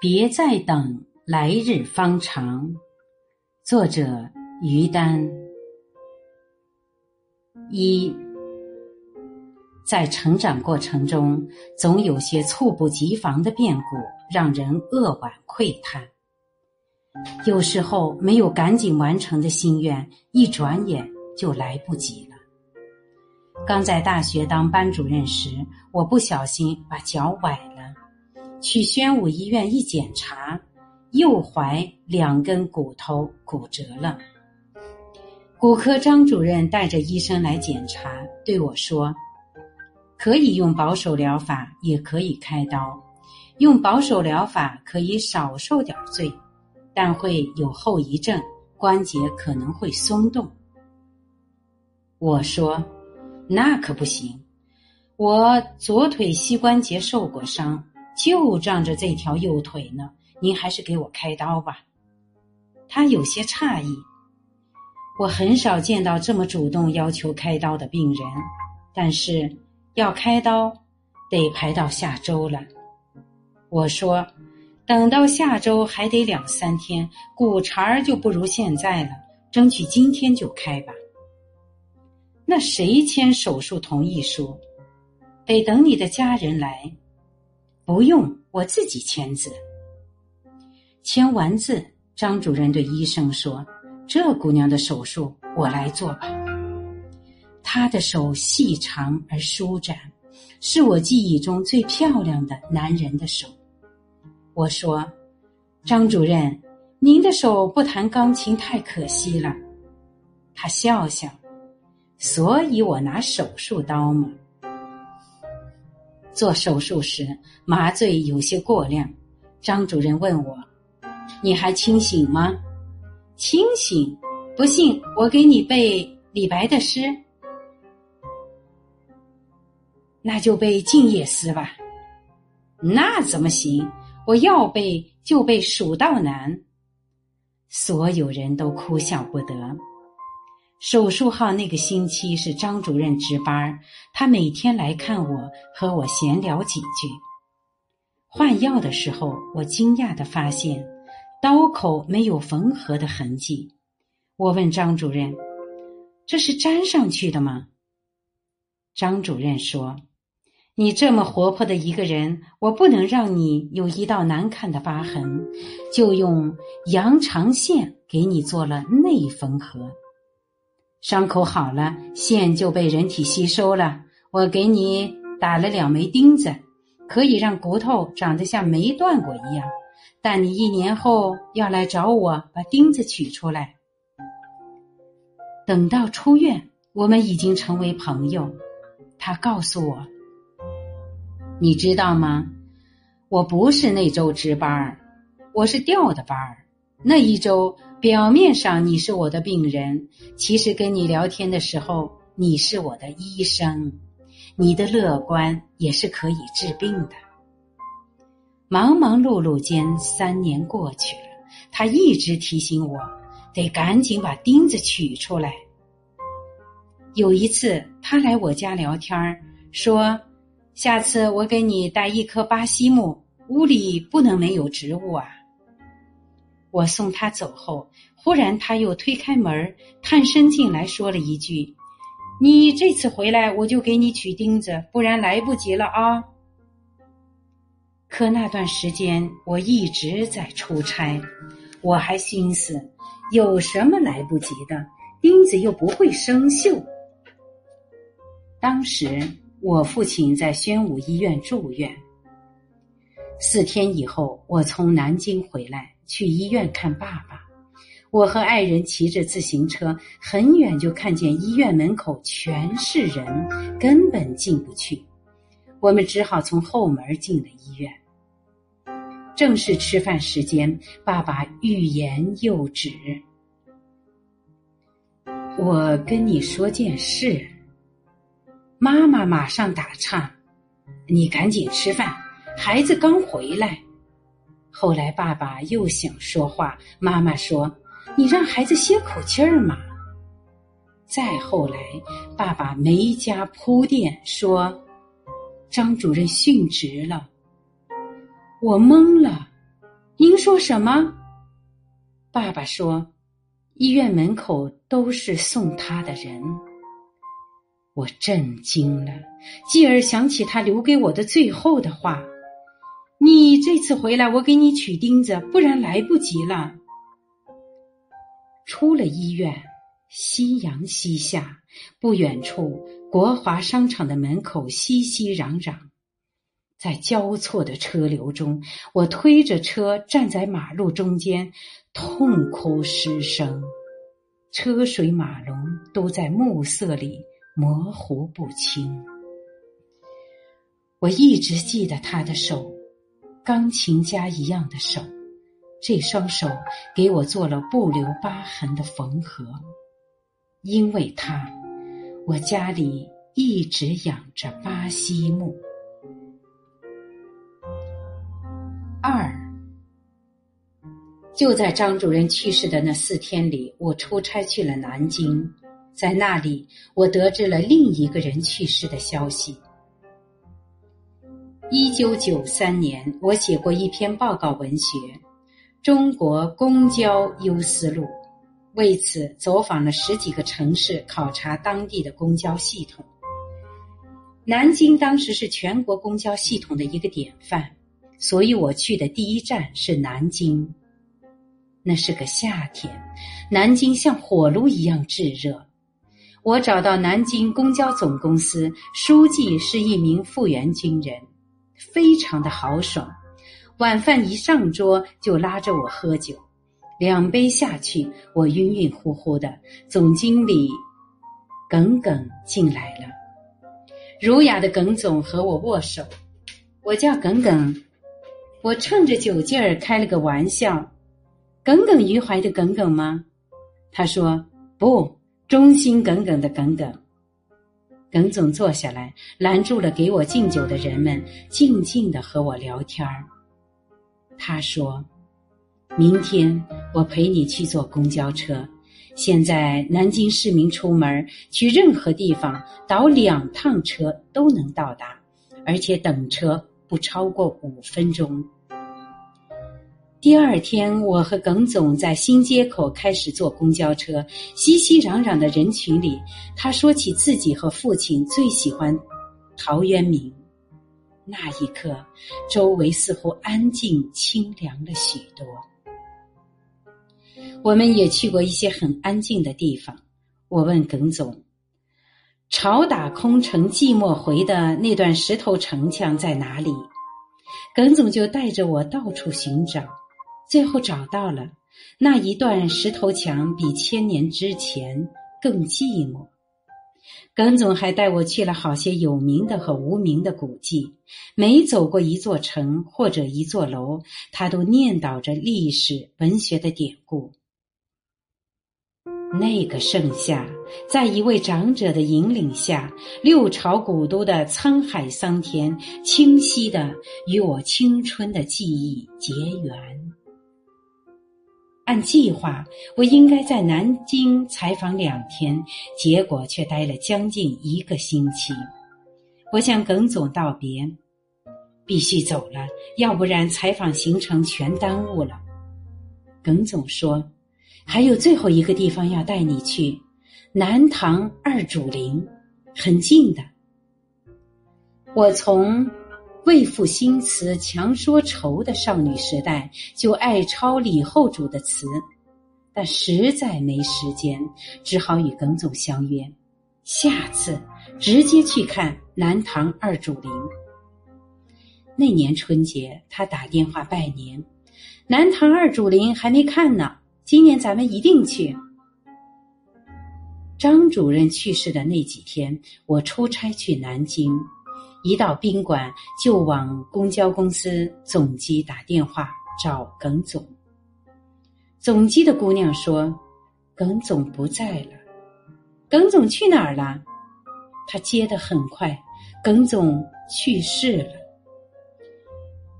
别再等，来日方长。作者：于丹。一，在成长过程中，总有些猝不及防的变故，让人扼腕喟叹。有时候，没有赶紧完成的心愿，一转眼就来不及了。刚在大学当班主任时，我不小心把脚崴，去宣武医院一检查，右踝两根骨头骨折了。骨科张主任带着医生来检查，对我说：“可以用保守疗法，也可以开刀。用保守疗法可以少受点罪。”但会有后遗症，关节可能会松动。我说：“那可不行，我左腿膝关节受过伤，就仗着这条右腿呢。您还是给我开刀吧。”他有些诧异。我很少见到这么主动要求开刀的病人，但是要开刀得排到下周了。我说。等到下周还得两三天，骨茬儿就不如现在了。争取今天就开吧。那谁签手术同意书？得等你的家人来。不用，我自己签字。签完字，张主任对医生说：“这姑娘的手术我来做吧。”她的手细长而舒展，是我记忆中最漂亮的男人的手。我说：“张主任，您的手不弹钢琴太可惜了。”他笑笑，所以我拿手术刀嘛。做手术时麻醉有些过量，张主任问我：“你还清醒吗？”“清醒。”“不信我给你背李白的诗。”“那就背《静夜思》吧。”“那怎么行？”我要背就背《蜀道难》，所有人都哭笑不得。手术号那个星期是张主任值班，他每天来看我，和我闲聊几句。换药的时候，我惊讶的发现刀口没有缝合的痕迹。我问张主任：“这是粘上去的吗？”张主任说。你这么活泼的一个人，我不能让你有一道难看的疤痕，就用羊肠线给你做了内缝合。伤口好了，线就被人体吸收了。我给你打了两枚钉子，可以让骨头长得像没断过一样。但你一年后要来找我，把钉子取出来。等到出院，我们已经成为朋友。他告诉我。你知道吗？我不是那周值班，我是调的班儿。那一周表面上你是我的病人，其实跟你聊天的时候，你是我的医生。你的乐观也是可以治病的。忙忙碌碌间，三年过去了，他一直提醒我，得赶紧把钉子取出来。有一次，他来我家聊天儿，说。下次我给你带一棵巴西木，屋里不能没有植物啊。我送他走后，忽然他又推开门，探身进来，说了一句：“你这次回来，我就给你取钉子，不然来不及了啊。”可那段时间我一直在出差，我还心思有什么来不及的？钉子又不会生锈。当时。我父亲在宣武医院住院。四天以后，我从南京回来，去医院看爸爸。我和爱人骑着自行车，很远就看见医院门口全是人，根本进不去。我们只好从后门进了医院。正是吃饭时间，爸爸欲言又止。我跟你说件事。妈妈马上打岔：“你赶紧吃饭，孩子刚回来。”后来爸爸又想说话，妈妈说：“你让孩子歇口气儿嘛。”再后来，爸爸没加铺垫，说：“张主任殉职了。”我懵了。您说什么？爸爸说，医院门口都是送他的人。我震惊了，继而想起他留给我的最后的话：“你这次回来，我给你取钉子，不然来不及了。”出了医院，夕阳西下，不远处国华商场的门口熙熙攘攘。在交错的车流中，我推着车站在马路中间，痛哭失声。车水马龙都在暮色里模糊不清。我一直记得他的手，钢琴家一样的手，这双手给我做了不留疤痕的缝合。因为他，我家里一直养着巴西木。二，就在张主任去世的那四天里，我出差去了南京，在那里，我得知了另一个人去世的消息。一九九三年，我写过一篇报告文学《中国公交优思路》，为此走访了十几个城市，考察当地的公交系统。南京当时是全国公交系统的一个典范。所以我去的第一站是南京。那是个夏天，南京像火炉一样炙热。我找到南京公交总公司书记是一名复员军人，非常的豪爽。晚饭一上桌就拉着我喝酒，两杯下去我晕晕乎乎的。总经理耿耿进来了，儒雅的耿总和我握手，我叫耿耿。我趁着酒劲儿开了个玩笑，耿耿于怀的耿耿吗？他说不，忠心耿耿的耿耿。耿总坐下来，拦住了给我敬酒的人们，静静的和我聊天儿。他说：“明天我陪你去坐公交车。现在南京市民出门去任何地方，倒两趟车都能到达，而且等车。”不超过五分钟。第二天，我和耿总在新街口开始坐公交车，熙熙攘攘的人群里，他说起自己和父亲最喜欢陶渊明。那一刻，周围似乎安静清凉了许多。我们也去过一些很安静的地方。我问耿总。朝打空城寂寞回的那段石头城墙在哪里？耿总就带着我到处寻找，最后找到了那一段石头墙，比千年之前更寂寞。耿总还带我去了好些有名的和无名的古迹，每走过一座城或者一座楼，他都念叨着历史文学的典故。那个盛夏，在一位长者的引领下，六朝古都的沧海桑田，清晰的与我青春的记忆结缘。按计划，我应该在南京采访两天，结果却待了将近一个星期。我向耿总道别，必须走了，要不然采访行程全耽误了。耿总说。还有最后一个地方要带你去，南唐二主陵，很近的。我从为赋新词强说愁的少女时代就爱抄李后主的词，但实在没时间，只好与耿总相约，下次直接去看南唐二主陵。那年春节，他打电话拜年，南唐二主陵还没看呢。今年咱们一定去。张主任去世的那几天，我出差去南京，一到宾馆就往公交公司总机打电话找耿总。总机的姑娘说：“耿总不在了。”耿总去哪儿了？他接的很快，耿总去世了。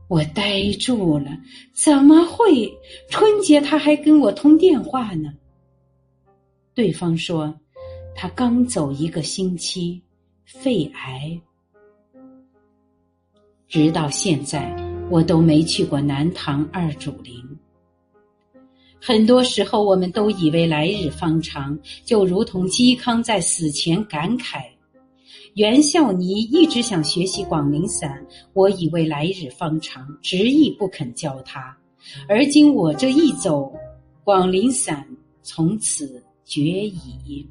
我呆住了，怎么会？春节他还跟我通电话呢。对方说，他刚走一个星期，肺癌。直到现在，我都没去过南唐二主陵。很多时候，我们都以为来日方长，就如同嵇康在死前感慨。袁孝尼一直想学习广陵散，我以为来日方长，执意不肯教他。而今我这一走，广陵散从此绝矣。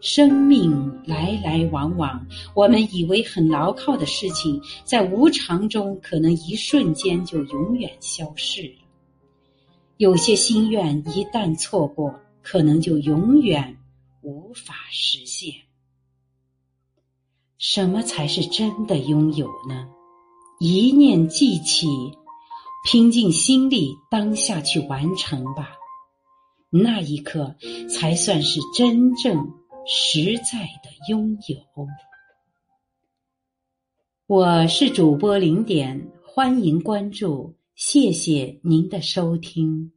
生命来来往往，我们以为很牢靠的事情，在无常中可能一瞬间就永远消逝了。有些心愿一旦错过，可能就永远无法实现。什么才是真的拥有呢？一念记起，拼尽心力，当下去完成吧。那一刻，才算是真正实在的拥有。我是主播零点，欢迎关注，谢谢您的收听。